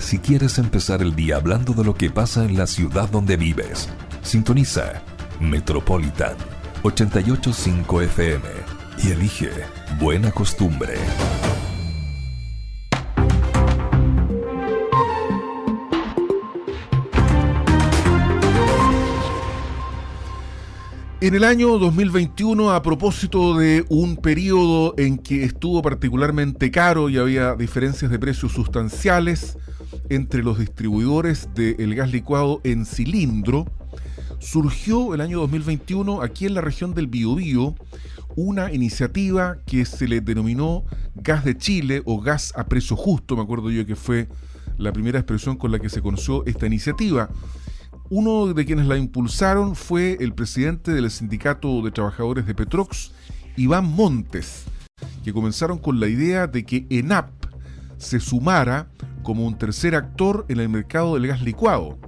si quieres empezar el día hablando de lo que pasa en la ciudad donde vives. Sintoniza Metropolitan 885 FM y elige Buena Costumbre. En el año 2021, a propósito de un periodo en que estuvo particularmente caro y había diferencias de precios sustanciales entre los distribuidores del gas licuado en cilindro, surgió el año 2021 aquí en la región del Biobío una iniciativa que se le denominó Gas de Chile o Gas a Precio Justo, me acuerdo yo que fue la primera expresión con la que se conoció esta iniciativa uno de quienes la impulsaron fue el presidente del Sindicato de Trabajadores de Petrox, Iván Montes, que comenzaron con la idea de que ENAP se sumara como un tercer actor en el mercado del gas licuado.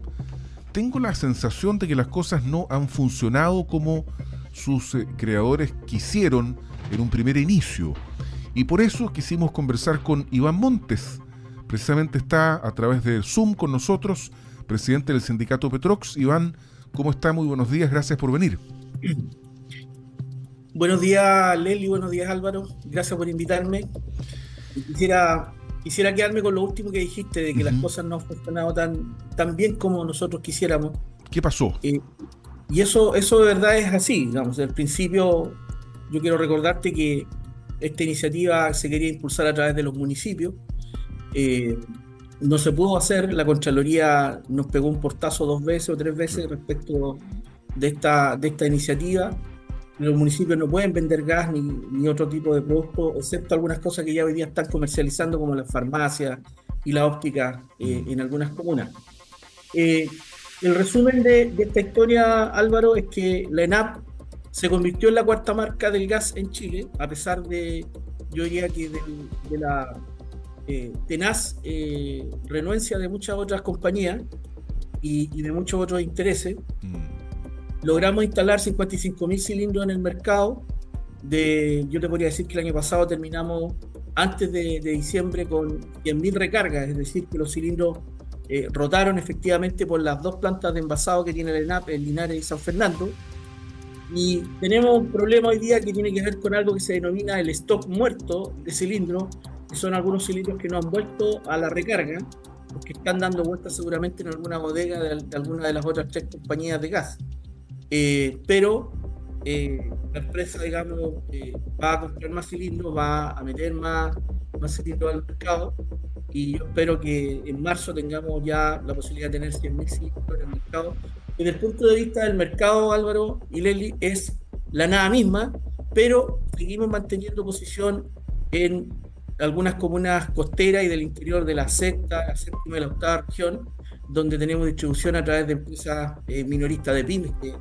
Tengo la sensación de que las cosas no han funcionado como sus eh, creadores quisieron en un primer inicio. Y por eso quisimos conversar con Iván Montes. Precisamente está a través de Zoom con nosotros presidente del sindicato Petrox. Iván, ¿cómo está? Muy buenos días, gracias por venir. Buenos días, Leli, buenos días, Álvaro. Gracias por invitarme. Quisiera, quisiera quedarme con lo último que dijiste, de que las cosas no han funcionado tan, tan bien como nosotros quisiéramos. ¿Qué pasó? Eh, y eso, eso de verdad es así. Digamos, al principio yo quiero recordarte que esta iniciativa se quería impulsar a través de los municipios. Eh, no se pudo hacer, la Contraloría nos pegó un portazo dos veces o tres veces respecto de esta, de esta iniciativa. Los municipios no pueden vender gas ni, otro tipo de producto, excepto algunas cosas que ya hoy día están comercializando, como las farmacias y la óptica eh, en algunas comunas. Eh, el resumen de, esta historia, Álvaro, es que la ENAP se convirtió en la cuarta marca del gas en Chile, a pesar de, yo diría que de la eh, tenaz eh, renuencia de muchas otras compañías y, de muchos otros intereses. Mm. Logramos instalar 55 mil cilindros en el mercado. De, yo te podría decir que el año pasado terminamos antes de, diciembre con 100.000 recargas, es decir, que los cilindros eh, rotaron efectivamente por las dos plantas de envasado que tiene el ENAP, en Linares y San Fernando. Y tenemos un problema hoy día que tiene que ver con algo que se denomina el stock muerto de cilindros, son algunos cilindros que no han vuelto a la recarga, porque están dando vueltas seguramente en alguna bodega de, alguna de las otras tres compañías de gas. Eh, pero eh, la empresa, digamos, eh, va a comprar más cilindros, va a meter más, más cilindros al mercado y yo espero que en marzo tengamos ya la posibilidad de tener 100.000 cilindros en el mercado. Desde el punto de vista del mercado, Álvaro y Leli, es la nada misma, pero seguimos manteniendo posición en algunas comunas costeras y del interior de la sexta, la séptima y la octava región, donde tenemos distribución a través de empresas eh, minoristas de pymes que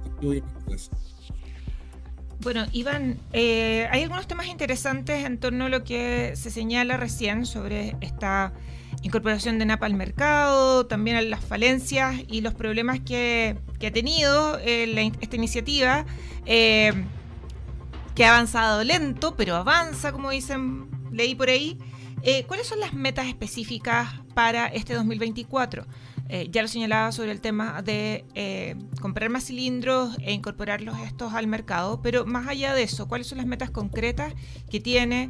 Bueno, Iván, eh, hay algunos temas interesantes en torno a lo que se señala recién sobre esta incorporación de NAPA al mercado, también las falencias y los problemas que, ha tenido eh, esta iniciativa, que ha avanzado lento, pero avanza, como dicen leí por ahí. Eh, ¿Cuáles son las metas específicas para este 2024? Eh, ya lo señalaba sobre el tema de eh, comprar más cilindros e incorporarlos estos al mercado, pero más allá de eso, ¿cuáles son las metas concretas que tiene,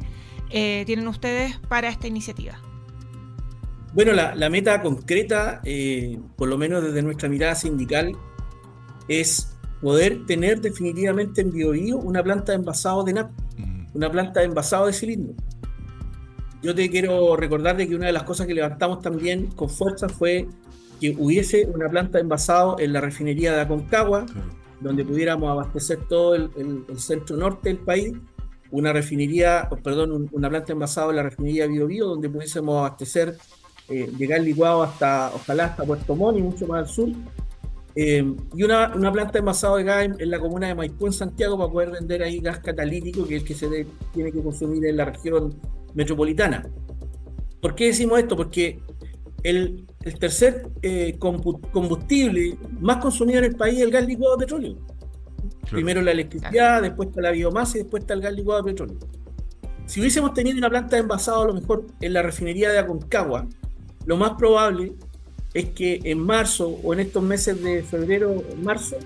tienen ustedes para esta iniciativa? Bueno, la, meta concreta, por lo menos desde nuestra mirada sindical, es poder tener definitivamente en BioBio una planta de envasado de NAP, una planta de envasado de cilindros yo te quiero recordar de que una de las cosas que levantamos también con fuerza fue que hubiese una planta de envasado en la refinería de Aconcagua, donde pudiéramos abastecer todo el, centro norte del país, una refinería, perdón, una planta de envasado en la refinería Bio Bio, donde pudiésemos abastecer, eh, llegar licuado hasta, ojalá hasta Puerto Montt y mucho más al sur, eh, y una, una, planta de envasado de gas en, la comuna de Maipú, en Santiago, para poder vender ahí gas catalítico, que es el que se tiene que consumir en la región metropolitana. ¿Por qué decimos esto? Porque el, tercer eh, combustible más consumido en el país es el gas licuado de petróleo. Primero la electricidad, después está la biomasa y después está el gas licuado de petróleo. Si hubiésemos tenido una planta de envasado a lo mejor en la refinería de Aconcagua, lo más probable es que en marzo o en estos meses de febrero, marzo,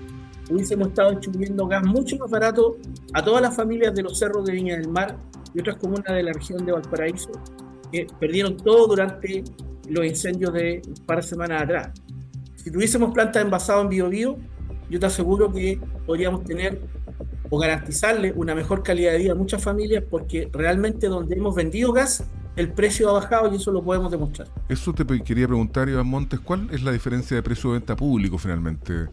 hubiésemos estado distribuyendo gas mucho más barato a todas las familias de los cerros de Viña del Mar y otras comunas de la región de Valparaíso, que perdieron todo durante los incendios de un par de semanas atrás. Si tuviésemos plantas envasadas en Biobío, yo te aseguro que podríamos tener o garantizarle una mejor calidad de vida a muchas familias porque realmente donde hemos vendido gas el precio ha bajado y eso lo podemos demostrar. Eso te quería preguntar, Iván Montes, ¿cuál es la diferencia de precio de venta público finalmente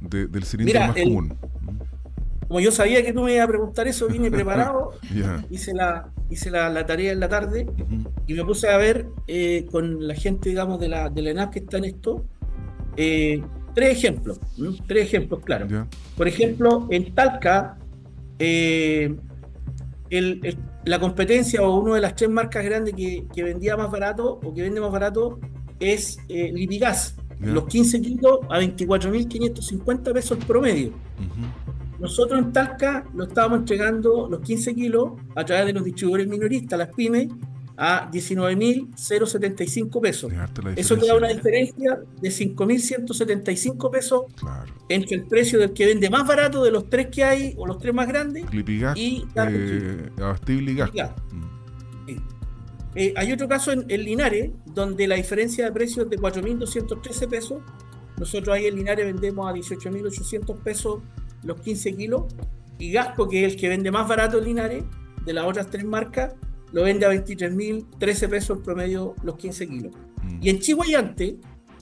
del cilindro más común? Como yo sabía que tú me ibas a preguntar eso, vine preparado, hice, la, hice la, tarea en la tarde y me puse a ver eh, con la gente, digamos, de la, de la ENAP que está en esto, eh, tres ejemplos, tres ejemplos claros. Por ejemplo, en Talca, eh, el, la competencia o una de las tres marcas grandes que, vendía más barato o que vende más barato es Lipigas. Los 15 kilos a 24.550 pesos promedio. Nosotros en Talca lo estábamos entregando los 15 kilos a través de los distribuidores minoristas, las pymes, a 19.075 pesos. Eso te da una diferencia de 5.175 pesos entre el precio del que vende más barato de los tres que hay, o los tres más grandes, y eh, mm. eh, hay otro caso en, Linares, donde la diferencia de precios es de 4.213 pesos. Nosotros ahí en Linares vendemos a 18.800 pesos los 15 kilos. Y Gasco, que es el que vende más barato en Linares, de las otras tres marcas, lo vende a 23.013 pesos promedio los 15 kilos. Mm. Y en Chihuayante,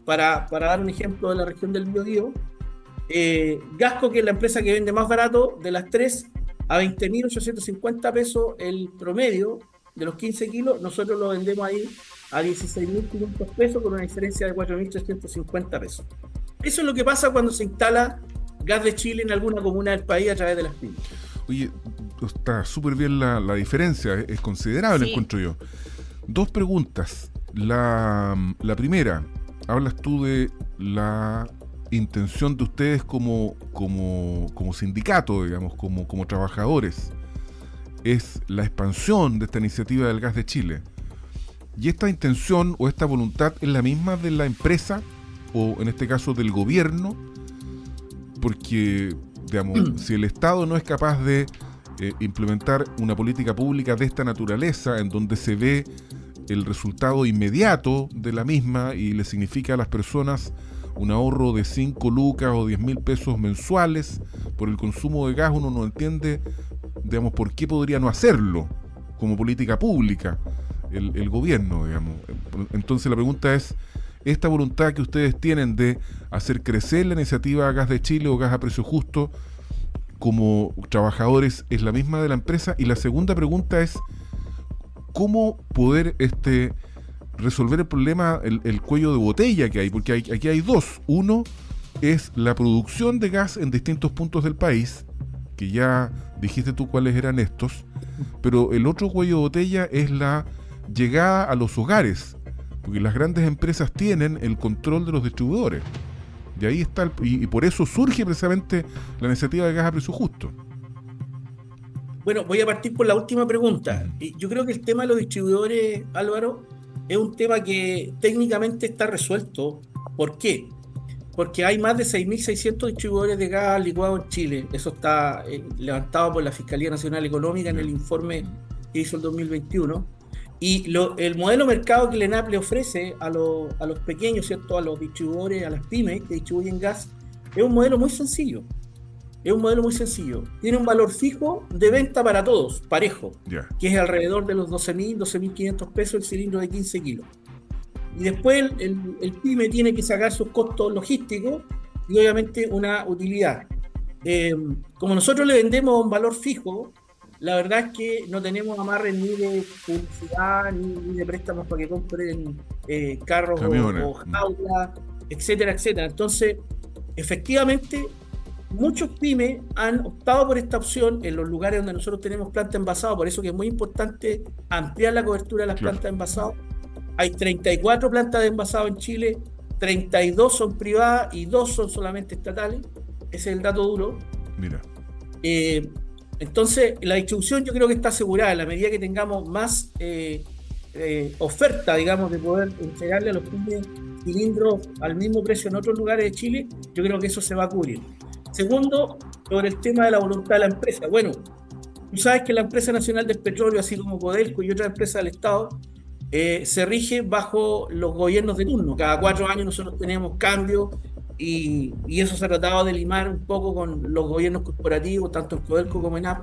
para, para, dar un ejemplo de la región del Biobío, eh, Gasco, que es la empresa que vende más barato de las tres, a 20.850 pesos el promedio de los 15 kilos, nosotros lo vendemos ahí a 16.500 pesos con una diferencia de 4.350 pesos. Eso es lo que pasa cuando se instala gas de Chile en alguna comuna del país a través de las pymes. Oye, está súper bien la, diferencia, es, considerable, encuentro yo. Dos preguntas. La, primera, hablas tú de la intención de ustedes como, como, como sindicato, digamos, como, como trabajadores. Es la expansión de esta iniciativa del gas de Chile. ¿Y esta intención o esta voluntad es la misma de la empresa o en este caso del gobierno? Porque, digamos, si el Estado no es capaz de eh, implementar una política pública de esta naturaleza en donde se ve el resultado inmediato de la misma y le significa a las personas un ahorro de 5 lucas o 10 mil pesos mensuales por el consumo de gas, uno no entiende, digamos, por qué podría no hacerlo como política pública el, el gobierno, digamos. Entonces la pregunta es, esta voluntad que ustedes tienen de hacer crecer la iniciativa Gas de Chile o Gas a Precio Justo, como trabajadores es la misma de la empresa? Y la segunda pregunta es, ¿cómo poder este, resolver el problema, el, cuello de botella que hay? Porque aquí hay dos. Uno es la producción de gas en distintos puntos del país, que ya dijiste tú cuáles eran estos, pero el otro cuello de botella es la llegada a los hogares, porque las grandes empresas tienen el control de los distribuidores. Y ahí está, y, por eso surge precisamente la iniciativa de gas a precio justo. Bueno, voy a partir por la última pregunta. Yo creo que el tema de los distribuidores, Álvaro, es un tema que técnicamente está resuelto. ¿Por qué? Porque hay más de 6.600 distribuidores de gas licuado en Chile. Eso está eh, levantado por la Fiscalía Nacional Económica en el informe que hizo el 2021 y el modelo mercado que el ENAP le ofrece a, a, los pequeños, ¿cierto? a los distribuidores, a las pymes que distribuyen gas, es un modelo muy sencillo. Es un modelo muy sencillo. Tiene un valor fijo de venta para todos, parejo, que es alrededor de los 12.000, 12.500 pesos el cilindro de 15 kilos. Y después el, el, pyme tiene que sacar sus costos logísticos y obviamente una utilidad. Eh, como nosotros le vendemos un valor fijo, la verdad es que no tenemos amarres ni de publicidad ni, de préstamos para que compren eh, carros o, jaulas, etcétera, etcétera. Entonces, efectivamente, muchos pymes han optado por esta opción en los lugares donde nosotros tenemos planta envasado, por eso que es muy importante ampliar la cobertura de las plantas de envasado. Hay 34 plantas de envasado en Chile, 32 son privadas y 2 son solamente estatales. Ese es el dato duro. Mira. Eh, entonces, la distribución yo creo que está asegurada. En la medida que tengamos más, eh, eh, oferta, digamos, de poder entregarle a los pymes cilindros al mismo precio en otros lugares de Chile, yo creo que eso se va a cubrir. Segundo, sobre el tema de la voluntad de la empresa. Bueno, tú sabes que la empresa nacional del petróleo, así como Codelco y otras empresas del Estado, eh, se rige bajo los gobiernos de turno. Cada cuatro años nosotros tenemos cambios y, eso se ha tratado de limar un poco con los gobiernos corporativos, tanto en Codelco como en AP.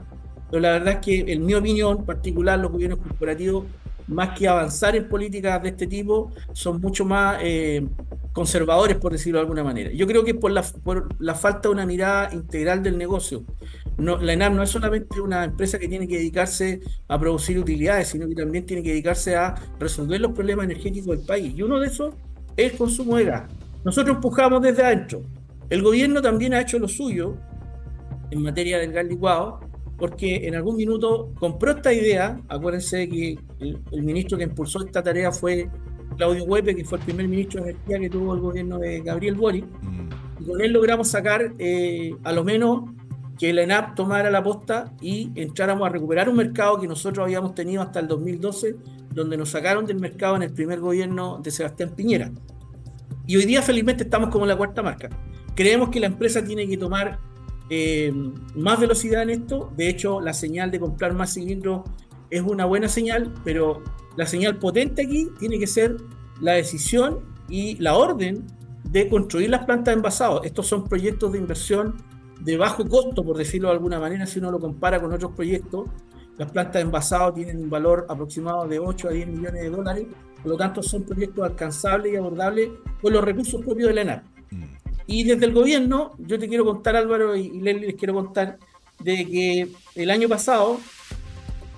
Pero la verdad es que, en mi opinión particular, los gobiernos corporativos más que avanzar en políticas de este tipo, son mucho más eh, conservadores, por decirlo de alguna manera. Yo creo que por la, por la falta de una mirada integral del negocio. La ENAP no es solamente una empresa que tiene que dedicarse a producir utilidades, sino que también tiene que dedicarse a resolver los problemas energéticos del país. Y uno de esos es el consumo de gas. Nosotros empujamos desde adentro. El gobierno también ha hecho lo suyo en materia del gas licuado, porque en algún minuto compró esta idea. Acuérdense que el, ministro que impulsó esta tarea fue Claudio Huepe, que fue el primer ministro de Energía que tuvo el gobierno de Gabriel Boric. Mm. Y con él logramos sacar eh, a lo menos que la ENAP tomara la posta y entráramos a recuperar un mercado que nosotros habíamos tenido hasta el 2012, donde nos sacaron del mercado en el primer gobierno de Sebastián Piñera. Y hoy día felizmente estamos como en la cuarta marca. Creemos que la empresa tiene que tomar eh, más velocidad en esto. De hecho, la señal de comprar más cilindros es una buena señal, pero la señal potente aquí tiene que ser la decisión y la orden de construir las plantas de envasado. Estos son proyectos de inversión de bajo costo, por decirlo de alguna manera, si uno lo compara con otros proyectos. Las plantas de envasado tienen un valor aproximado de 8 a 10 millones de dólares, por lo tanto son proyectos alcanzables y abordables con los recursos propios de la ENAR. Y desde el gobierno, yo te quiero contar, Álvaro y Leslie, les quiero contar de que el año pasado,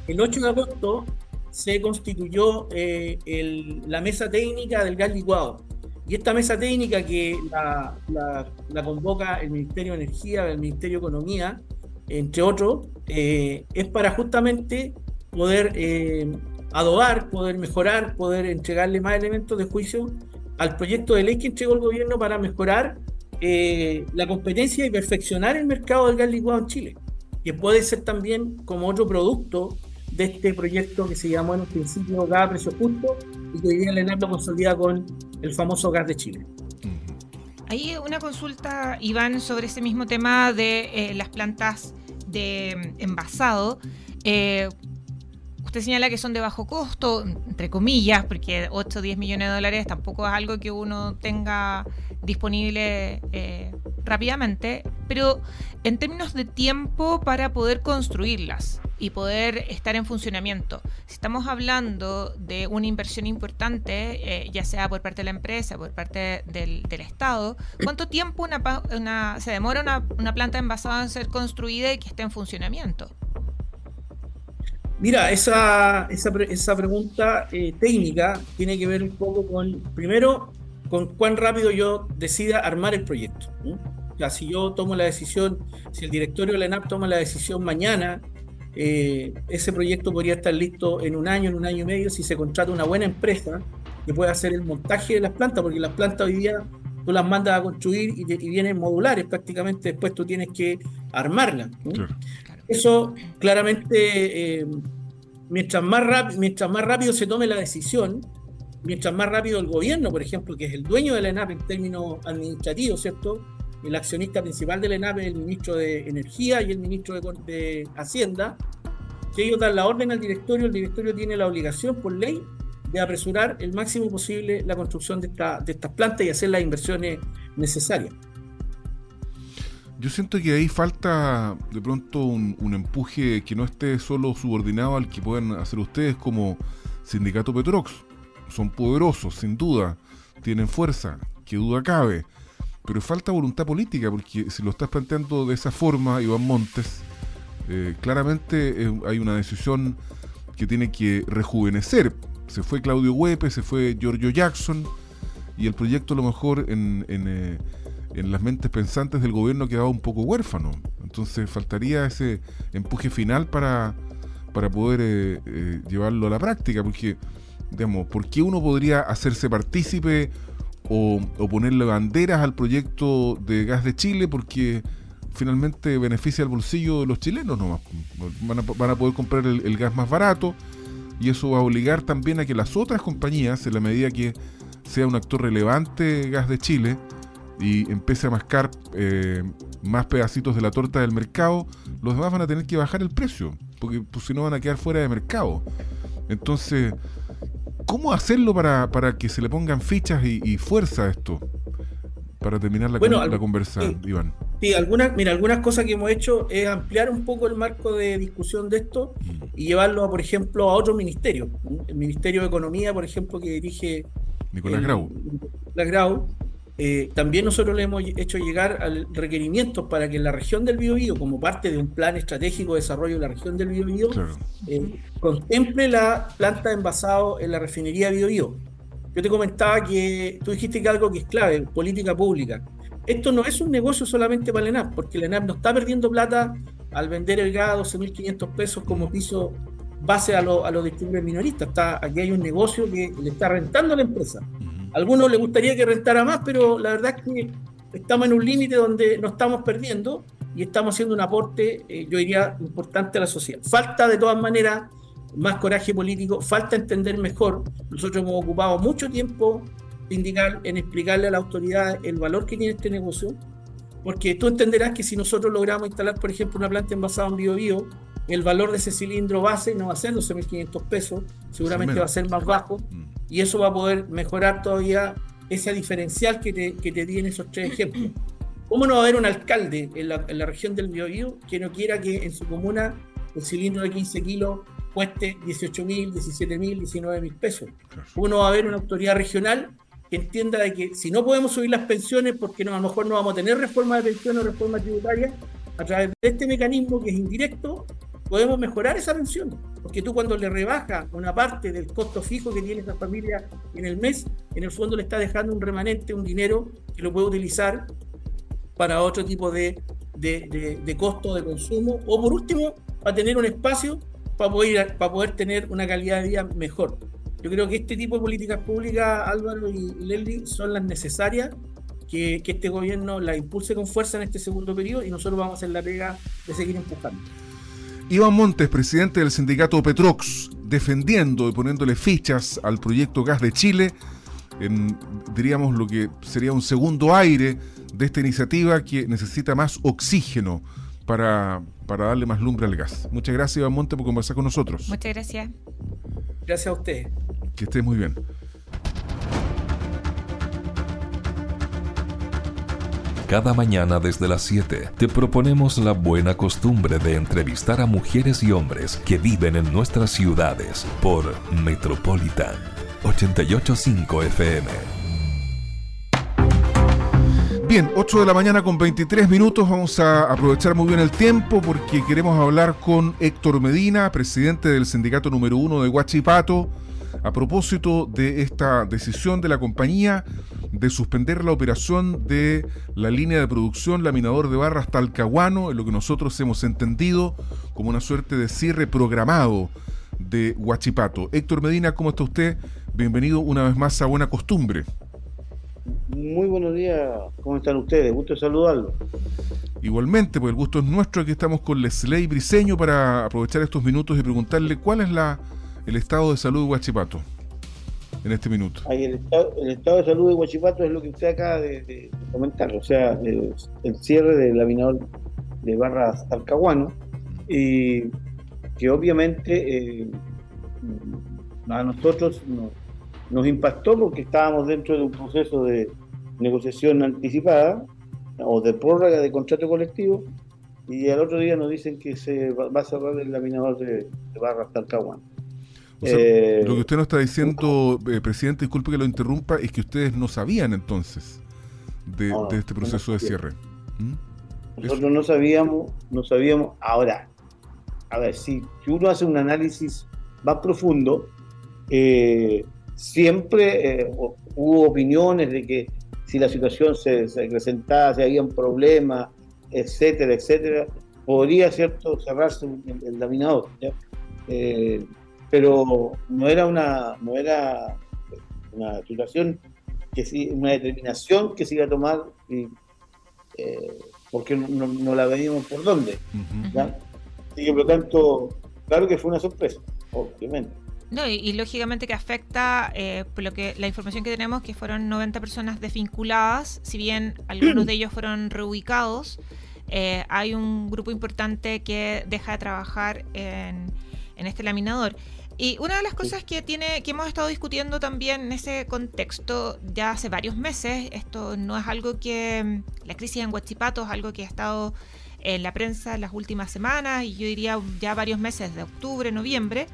el 8 de agosto, se constituyó eh, la mesa técnica del gas licuado. Y esta mesa técnica que la, convoca el Ministerio de Energía, el Ministerio de Economía, entre otros, eh, es para justamente poder eh, adobar, poder mejorar, poder entregarle más elementos de juicio al proyecto de ley que entregó el gobierno para mejorar eh, la competencia y perfeccionar el mercado del gas licuado en Chile, que puede ser también como otro producto de este proyecto que se llamó en un principio gas a precio justo y que hoy día la lo consolida con el famoso gas de Chile. Hay una consulta, Iván, sobre ese mismo tema de las plantas de mm, envasado. Eh, usted señala que son de bajo costo, entre comillas, porque 8 o 10 millones de dólares tampoco es algo que uno tenga disponible eh, rápidamente, pero en términos de tiempo para poder construirlas y poder estar en funcionamiento, si estamos hablando de una inversión importante, eh, ya sea por parte de la empresa, por parte del, Estado, ¿cuánto tiempo se demora una, planta envasada en ser construida y que esté en funcionamiento? Mira, esa, esa, esa pregunta eh, técnica tiene que ver un poco con, primero, con cuán rápido yo decida armar el proyecto. O sea, si yo tomo la decisión, si el directorio de la ENAP toma la decisión mañana, eh, ese proyecto podría estar listo en un año, en un año y medio, si se contrata una buena empresa que pueda hacer el montaje de las plantas, porque las plantas hoy día tú las mandas a construir y, vienen modulares prácticamente, después tú tienes que armarlas. Eso claramente, eh, mientras, más mientras más rápido se tome la decisión, mientras más rápido el gobierno, por ejemplo, que es el dueño de la ENAP en términos administrativos, ¿cierto? El accionista principal de la ENAP es el ministro de Energía y el ministro de, Hacienda. Si ellos dan la orden al directorio, el directorio tiene la obligación por ley de apresurar el máximo posible la construcción de, de estas plantas y hacer las inversiones necesarias. Yo siento que ahí falta de pronto un, un, empuje que no esté solo subordinado al que pueden hacer ustedes como sindicato Petrox son poderosos, sin duda, tienen fuerza, que duda cabe, pero falta voluntad política, porque si lo estás planteando de esa forma, Iván Montes, eh, claramente eh, hay una decisión que tiene que rejuvenecer. Se fue Claudio Huepe, se fue Giorgio Jackson, y el proyecto a lo mejor en, eh, en las mentes pensantes del gobierno quedaba un poco huérfano. Entonces faltaría ese empuje final para, para poder llevarlo a la práctica, porque digamos, ¿por qué uno podría hacerse partícipe o, ponerle banderas al proyecto de gas de Chile? Porque finalmente beneficia el bolsillo de los chilenos nomás. Van a, van a poder comprar el, gas más barato y eso va a obligar también a que las otras compañías, en la medida que sea un actor relevante Gas de Chile y empiece a mascar eh, más pedacitos de la torta del mercado, los demás van a tener que bajar el precio, porque pues, si no van a quedar fuera de mercado. Entonces, ¿cómo hacerlo para, para que se le pongan fichas y, fuerza a esto? Para terminar la, la conversa, Iván. Sí, algunas, mira, algunas cosas que hemos hecho es ampliar un poco el marco de discusión de esto y llevarlo, a, por ejemplo, a otro ministerio. El Ministerio de Economía, por ejemplo, que dirige Nicolás Grau. Nicolás Grau. Eh, también nosotros le hemos hecho llegar al requerimientos para que la región del Biobío, como parte de un plan estratégico de desarrollo de la región del Biobío, eh, contemple la planta de envasado en la refinería Biobío. Yo te comentaba que tú dijiste que algo que es clave, política pública esto no es un negocio solamente para el ENAP, porque el ENAP no está perdiendo plata al vender el gas a 12.500 pesos como piso base a, a los distribuidores minoristas. Está, aquí hay un negocio que le está rentando a la empresa. Algunos les gustaría que rentara más, pero la verdad es que estamos en un límite donde no estamos perdiendo y estamos haciendo un aporte, eh, yo diría, importante a la sociedad. Falta de todas maneras más coraje político, falta entender mejor. Nosotros hemos ocupado mucho tiempo indicar, en explicarle a la autoridad el valor que tiene este negocio, porque tú entenderás que si nosotros logramos instalar, por ejemplo, una planta envasada en bio, el valor de ese cilindro base no va a ser 12.500 pesos, seguramente va a ser más bajo, mm. Y eso va a poder mejorar todavía ese diferencial que te, que te di en esos tres ejemplos. ¿Cómo no va a haber un alcalde en la, en la región del Biobío que no quiera que en su comuna el cilindro de 15 kilos cueste 18.000, 17.000, 19.000 pesos? ¿Cómo no va a haber una autoridad regional que entienda de que si no podemos subir las pensiones, porque no, a lo mejor no vamos a tener reforma de pensiones o reforma tributaria, a través de este mecanismo que es indirecto, podemos mejorar esa pensión. Porque tú cuando le rebajas una parte del costo fijo que tiene esa familia en el mes, en el fondo le está dejando un remanente, un dinero que lo puede utilizar para otro tipo de, de, de, costo de consumo, o por último, para tener un espacio para poder, para poder tener una calidad de vida mejor. Yo creo que este tipo de políticas públicas, Álvaro y Leslie, son las necesarias que, este gobierno la impulse con fuerza en este segundo periodo y nosotros vamos a hacer la pega de seguir empujando. Iván Montes, presidente del sindicato Petrox, defendiendo y poniéndole fichas al proyecto Gas de Chile, en, diríamos lo que sería un segundo aire de esta iniciativa que necesita más oxígeno para, para darle más lumbre al gas. Muchas gracias, Iván Montes, por conversar con nosotros. Muchas gracias. Gracias a usted. Que estés muy bien. Cada mañana desde las 7 te proponemos la buena costumbre de entrevistar a mujeres y hombres que viven en nuestras ciudades por Metropolitan 885 FM. Bien, 8 de la mañana con 23 minutos. Vamos a aprovechar muy bien el tiempo porque queremos hablar con Héctor Medina, presidente del sindicato número uno de Huachipato a propósito de esta decisión de la compañía de suspender la operación de la línea de producción laminador de barras Talcahuano, en lo que nosotros hemos entendido como una suerte de cierre programado de Huachipato. Héctor Medina, ¿cómo está usted? Bienvenido una vez más a Buena Costumbre. Muy buenos días, ¿cómo están ustedes? Gusto saludarlos. Igualmente, pues el gusto es nuestro. Aquí estamos con Lesley Briseño para aprovechar estos minutos y preguntarle cuál es la el estado de salud de Huachipato en este minuto? el, estado, de salud de Huachipato es lo que usted acaba de, comentar, o sea, el, cierre del laminador de barras Talcahuano, y que obviamente eh, a nosotros nos, impactó porque estábamos dentro de un proceso de negociación anticipada o de prórroga de contrato colectivo y al otro día nos dicen que se va, a cerrar el laminador de, de barras Talcahuano. Eh, lo que usted nos está diciendo, eh, presidente, disculpe que lo interrumpa, es que ustedes no sabían entonces de, este proceso de cierre. ¿Mm? Nosotros no sabíamos, no sabíamos. Ahora, a ver, si, uno hace un análisis más profundo, eh, siempre hubo opiniones de que si la situación se, presentaba, si había un problema, etcétera, etcétera, podría, ¿cierto?, cerrarse el, el laminador pero no era una, no era una situación, que sí, una determinación que se iba a tomar eh, porque no, la veíamos por dónde. Así que por lo tanto, claro que fue una sorpresa, obviamente. No, y, lógicamente que afecta, eh, por lo que la información que tenemos, que fueron 90 personas desvinculadas, si bien algunos de ellos fueron reubicados, eh, hay un grupo importante que deja de trabajar en, en este laminador. Y una de las cosas que tiene, que hemos estado discutiendo también en ese contexto ya hace varios meses, esto no es algo que la crisis en Huachipato es algo que ha estado en la prensa en las últimas semanas y yo diría ya varios meses de octubre, noviembre.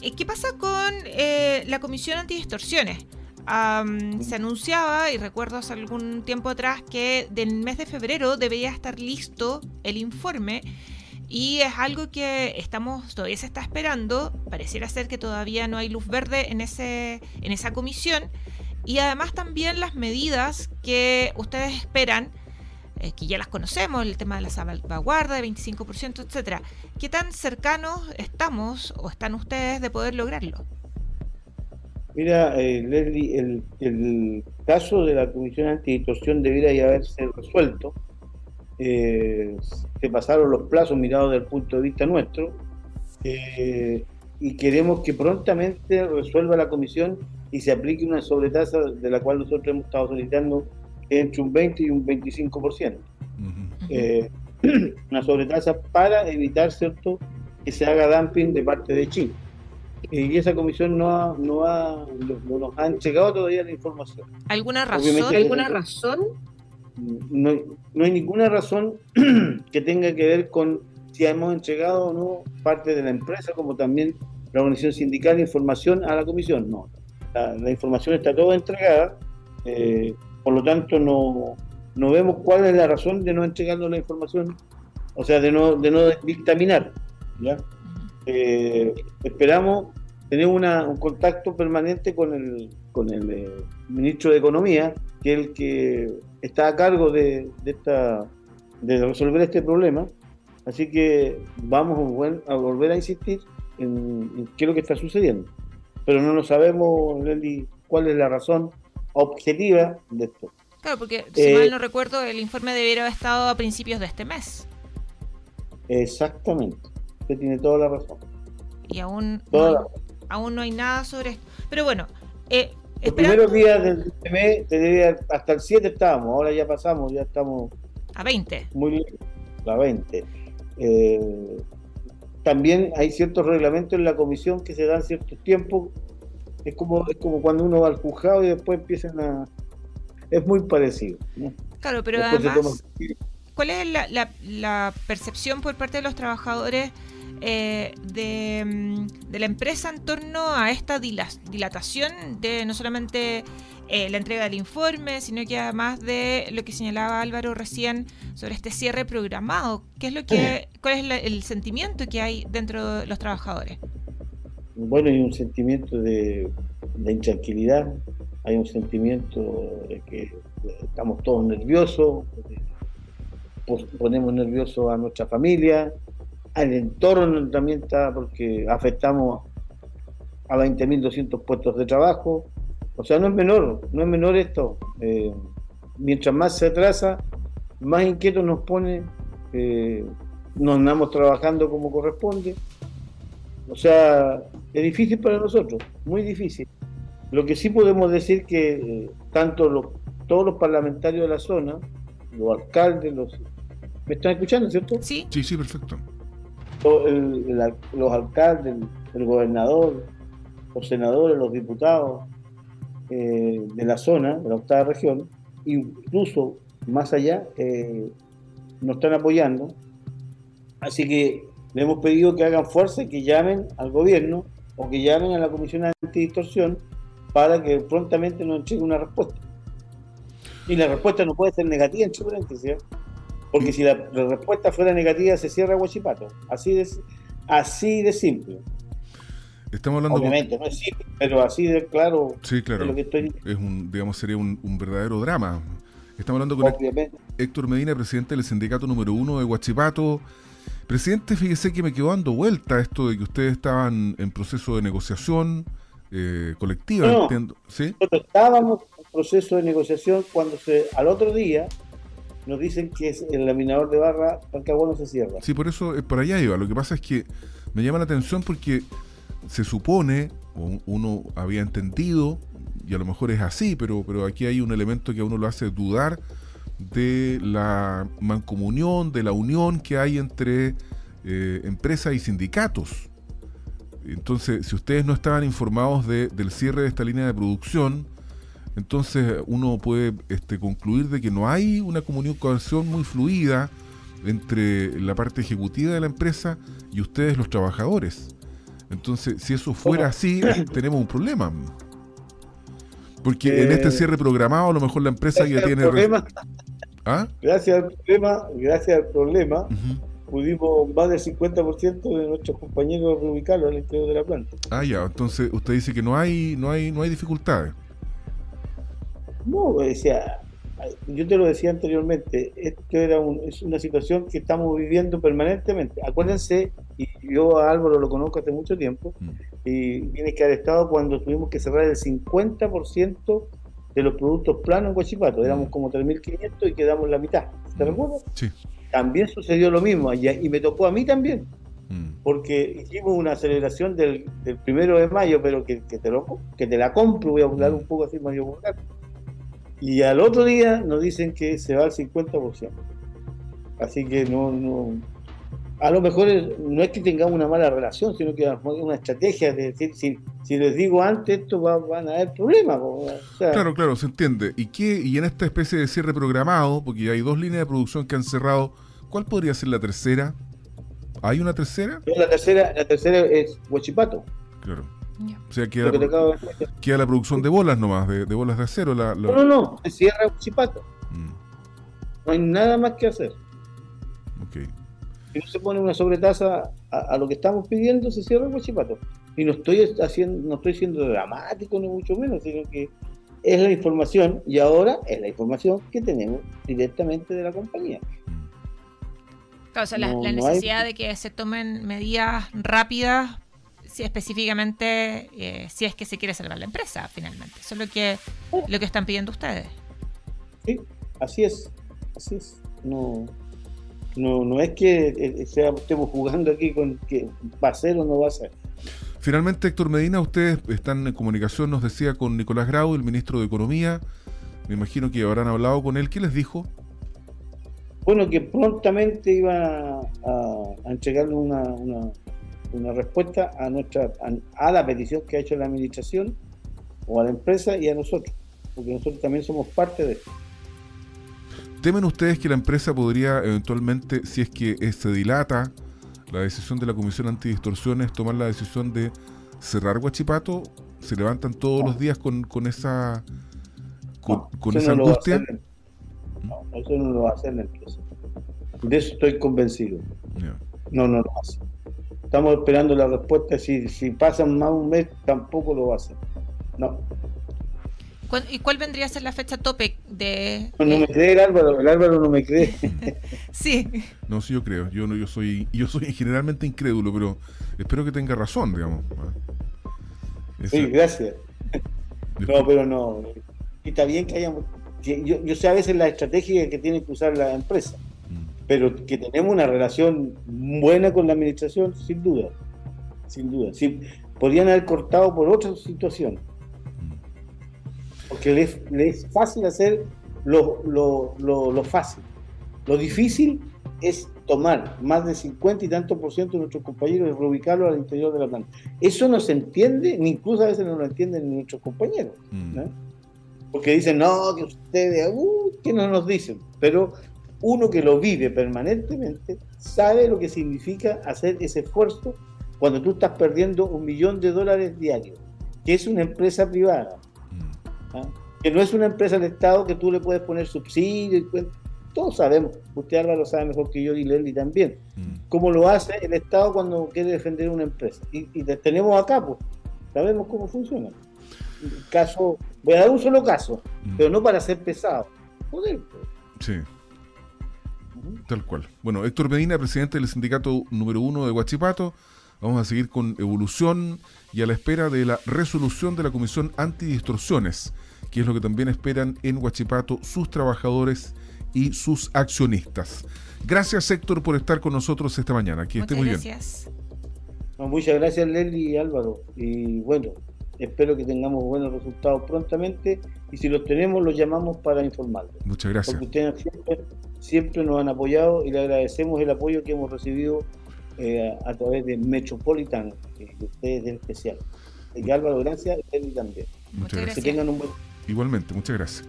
Eh, ¿Qué pasa con eh, la Comisión Antidistorsiones? se anunciaba, y recuerdo hace algún tiempo atrás, que del mes de febrero debería estar listo el informe y es algo que estamos, todavía se está esperando, pareciera ser que todavía no hay luz verde en, ese, en esa comisión. Y además también las medidas que ustedes esperan, eh, que ya las conocemos, el tema de la salvaguarda de 25%, etcétera. ¿Qué tan cercanos estamos o están ustedes de poder lograrlo? Mira, eh, Leslie, el, caso de la Comisión Antidistorsión debiera ya haberse resuelto eh, se pasaron los plazos mirados desde el punto de vista nuestro eh, y queremos que prontamente resuelva la comisión y se aplique una sobretasa de la cual nosotros hemos estado solicitando entre un 20 y un 25%. Eh, una sobretasa para evitar cierto que se haga dumping de parte de Chile. y esa comisión no, ha, no, ha, no, nos han llegado todavía la información. ¿Alguna razón? ¿Alguna razón? No, no hay ninguna razón que tenga que ver con si hemos entregado o no parte de la empresa, como también la organización sindical, información a la comisión. No, la, información está toda entregada, eh, por lo tanto no, no vemos cuál es la razón de no entregarnos la información, o sea, de no, de no dictaminar. ¿ya? Eh, esperamos tener una, un contacto permanente con el, con el eh, ministro de Economía, que es el que está a cargo de, esta, de resolver este problema. Así que vamos a volver a insistir en, qué es lo que está sucediendo. Pero no lo sabemos, Nelly, cuál es la razón objetiva de esto. Claro, porque si mal eh, no recuerdo, el informe debiera haber estado a principios de este mes. Exactamente. Usted tiene toda la razón. Y aún, no, aún no hay nada sobre esto. Pero bueno, eh, los primeros días del mes, hasta el 7 estábamos, ahora ya pasamos, ya estamos... A 20. Muy a 20. Eh, también hay ciertos reglamentos en la comisión que se dan ciertos tiempos. Es como, es como cuando uno va al juzgado y después empiezan a... Es muy parecido. Claro, pero además, ¿cuál es la, la percepción por parte de los trabajadores eh, mm, de, la empresa en torno a esta dilatación de no solamente eh, la entrega del informe, sino que además de lo que señalaba Álvaro recién sobre este cierre programado. ¿Qué es lo que, ¿Cuál es el sentimiento que hay dentro de los trabajadores? Bueno, hay un sentimiento de, de intranquilidad, hay un sentimiento de que estamos todos nerviosos, ponemos nerviosos a nuestra familia, al entorno también está porque afectamos a 20.200 puestos de trabajo. O sea, no es menor, no es menor esto. Eh, mientras más se atrasa, más inquietos nos pone, eh, nos andamos trabajando como corresponde. O sea, es difícil para nosotros, muy difícil. Lo que sí podemos decir que eh, tanto los, todos los parlamentarios de la zona, los alcaldes, los... ¿Me están escuchando, cierto? Sí. Sí, sí, perfecto los alcaldes, el gobernador, los senadores, los diputados eh, de la zona, de la octava región, incluso más allá, eh, nos están apoyando. Así que le hemos pedido que hagan fuerza y que llamen al gobierno o que llamen a la Comisión Antidistorsión para que prontamente nos llegue una respuesta. Y la respuesta no puede ser negativa, en paréntesis, porque si la, respuesta fuera negativa, se cierra Huachipato. Así de, así de simple. Estamos hablando Obviamente, no es simple, pero así de claro. Sí, claro. Es un, digamos, sería un, verdadero drama. Estamos hablando con Héctor Medina, presidente del sindicato número uno de Huachipato. Presidente, fíjese que me quedó dando vuelta esto de que ustedes estaban en proceso de negociación eh, colectiva, entiendo. ¿Sí? Nosotros estábamos en proceso de negociación cuando se, al otro día nos dicen que es el laminador de barra no se cierra. Sí, por eso por allá iba. Lo que pasa es que me llama la atención porque se supone uno había entendido, y a lo mejor es así, pero, pero aquí hay un elemento que a uno lo hace dudar de la mancomunión, de la unión que hay entre eh, empresas y sindicatos. Entonces, si ustedes no estaban informados del cierre de esta línea de producción, entonces uno puede este, concluir de que no hay una comunicación muy fluida entre la parte ejecutiva de la empresa y ustedes los trabajadores. Entonces, si eso fuera así, tenemos un problema. Porque en este eh, cierre programado, a lo mejor la empresa ya tiene. ¿Ah? Gracias al problema, gracias al problema, pudimos más del 50% de nuestros compañeros reubicarlos al interior de la planta. Ah, ya, entonces usted dice que no hay, no hay, no hay dificultades. No, decía, yo te lo decía anteriormente, esto era es una situación que estamos viviendo permanentemente. Acuérdense, y yo a Álvaro lo conozco hace mucho tiempo, mm. y tiene que haber estado cuando tuvimos que cerrar el 50% de los productos planos en Guachipato. Éramos mm. como 3.500 y quedamos la mitad. ¿Te mm. recuerdas? Sí. También sucedió lo mismo, y, y me tocó a mí también porque hicimos una celebración del, primero de mayo, pero que, te que te la compro, voy a hablar un poco así Mario vulgar, y al otro día nos dicen que se va al 50%. Así que no, no, a lo mejor no es que tengamos una mala relación, sino que es una estrategia de decir, si, si les digo antes, esto va, van a haber problemas. claro, claro, se entiende. ¿Y, qué, y en esta especie de cierre programado, porque hay dos líneas de producción que han cerrado, ¿cuál podría ser la tercera? ¿Hay una tercera? La tercera, la tercera es Huachipato. Claro. O sea, queda, queda, la producción de bolas nomás, de, bolas de acero. La, No, no, no, se cierra Huachipato. Mm. No hay nada más que hacer. Okay. Si no se pone una sobretasa a, lo que estamos pidiendo, se cierra Huachipato. Y no estoy haciendo, no estoy siendo dramático ni mucho menos, sino que es la información y ahora es la información que tenemos directamente de la compañía. o sea, la, necesidad de que se tomen medidas rápidas si específicamente eh, si es que se quiere salvar la empresa finalmente. Eso es lo que, lo que están pidiendo ustedes. Sí, así es, así es. No, no, no es que eh, sea, estemos jugando aquí con que va a ser o no va a ser. Finalmente, Héctor Medina, ustedes están en comunicación, nos decía, con Nicolás Grau, el ministro de Economía. Me imagino que habrán hablado con él. ¿Qué les dijo? Bueno, que prontamente iba a, entregarle una, una respuesta a nuestra a, la petición que ha hecho la administración o a la empresa y a nosotros, porque nosotros también somos parte de esto. ¿Temen ustedes que la empresa podría eventualmente, si es que se dilata la decisión de la Comisión Antidistorsiones, tomar la decisión de cerrar Guachipato? ¿Se levantan todos los días con, con esa con, esa angustia? no, eso no lo va a hacer la empresa. De eso estoy convencido. No, no lo hace. Estamos esperando la respuesta. Si, si pasan más un mes, tampoco lo va a hacer. No. ¿Y cuál vendría a ser la fecha tope de.? No, me cree el Álvaro, el Álvaro no me cree. sí. No, sí, yo creo. Yo, no, yo, soy, yo soy generalmente incrédulo, pero espero que tenga razón, digamos. Sí, gracias. No, pero no. Y está bien que hayamos. Yo, yo sé a veces la estrategia que tiene que usar la empresa pero que tenemos una relación buena con la administración, sin duda, sin duda. Sí, podrían haber cortado por otra situación, porque les, es fácil hacer lo, lo, lo, fácil. Lo difícil es tomar más de 50 y tantos por ciento de nuestros compañeros y reubicarlos al interior de la planta. Eso no se entiende, ni incluso a veces no lo entienden nuestros compañeros. Mm. Porque dicen, no, que ustedes, uh, que no nos dicen. Pero uno que lo vive permanentemente sabe lo que significa hacer ese esfuerzo cuando tú estás perdiendo un millón de dólares diarios, que es una empresa privada, mm. ¿ah? que no es una empresa del Estado que tú le puedes poner subsidios. Todos sabemos, usted Álvaro sabe mejor que yo y Lely también, mm. cómo lo hace el Estado cuando quiere defender una empresa. Y, y tenemos acá, pues, sabemos cómo funciona. Caso, voy a dar un solo caso, mm. pero no para ser pesado. Joder, pues. Sí. Tal cual. Bueno, Héctor Medina, presidente del sindicato número uno de Huachipato. Vamos a seguir con evolución y a la espera de la resolución de la Comisión Antidistorsiones, que es lo que también esperan en Huachipato sus trabajadores y sus accionistas. Gracias Héctor por estar con nosotros esta mañana. Que esté muy gracias. muchas gracias Leli y Álvaro. Y bueno, espero que tengamos buenos resultados prontamente y si los tenemos los llamamos para informarles. Muchas gracias. Porque ustedes siempre, siempre nos han apoyado y le agradecemos el apoyo que hemos recibido eh, a través de Metropolitan, de ustedes en especial. Y Álvaro, gracias, y también. Muchas gracias. Que tengan un buen... Igualmente, muchas gracias.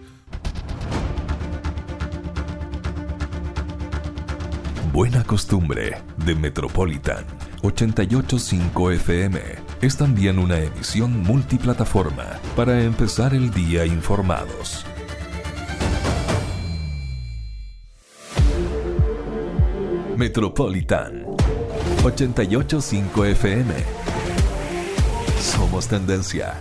Buena costumbre de Metropolitan 885 FM es también una emisión multiplataforma para empezar el día informados. Metropolitan 885 FM. Somos tendencia.